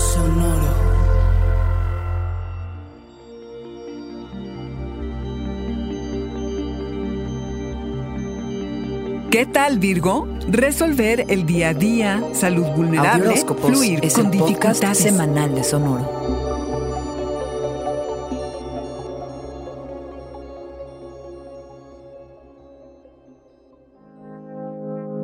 Sonoro. ¿Qué tal, Virgo? Resolver el día a día, salud vulnerable, fluir es con el dificultades. semanal de Sonoro.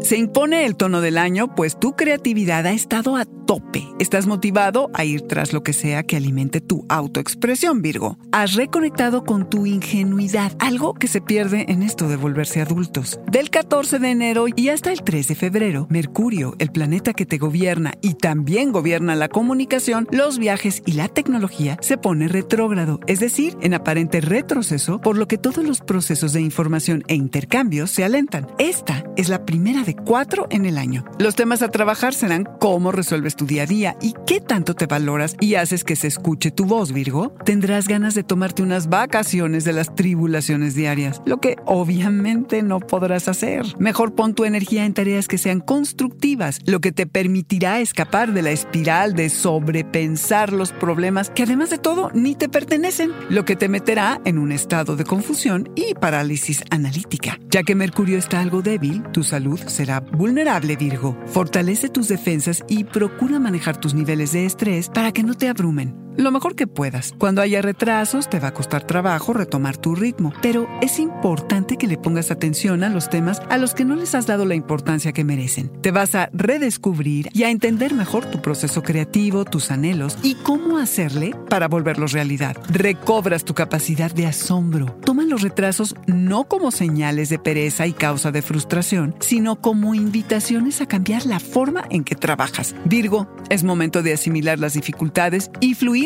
Se impone el tono del año, pues tu creatividad ha estado a tope. Estás motivado a ir tras lo que sea que alimente tu autoexpresión, Virgo. Has reconectado con tu ingenuidad, algo que se pierde en esto de volverse adultos. Del 14 de enero y hasta el 3 de febrero, Mercurio, el planeta que te gobierna y también gobierna la comunicación, los viajes y la tecnología, se pone retrógrado, es decir, en aparente retroceso, por lo que todos los procesos de información e intercambios se alentan. Esta es la primera de cuatro en el año. Los temas a trabajar serán cómo resuelves tu día a día y qué tanto te valoras y haces que se escuche tu voz, Virgo. Tendrás ganas de tomarte unas vacaciones de las tribulaciones diarias, lo que obviamente no podrás hacer. Mejor pon tu energía en tareas que sean constructivas, lo que te permitirá escapar de la espiral de sobrepensar los problemas que además de todo ni te pertenecen, lo que te meterá en un estado de confusión y parálisis analítica. Ya que Mercurio está algo débil, tu salud será vulnerable, Virgo. Fortalece tus defensas y procura manejar tus niveles de estrés para que no te abrumen. Lo mejor que puedas. Cuando haya retrasos, te va a costar trabajo retomar tu ritmo, pero es importante que le pongas atención a los temas a los que no les has dado la importancia que merecen. Te vas a redescubrir y a entender mejor tu proceso creativo, tus anhelos y cómo hacerle para volverlos realidad. Recobras tu capacidad de asombro. Toma los retrasos no como señales de pereza y causa de frustración, sino como invitaciones a cambiar la forma en que trabajas. Virgo, es momento de asimilar las dificultades y fluir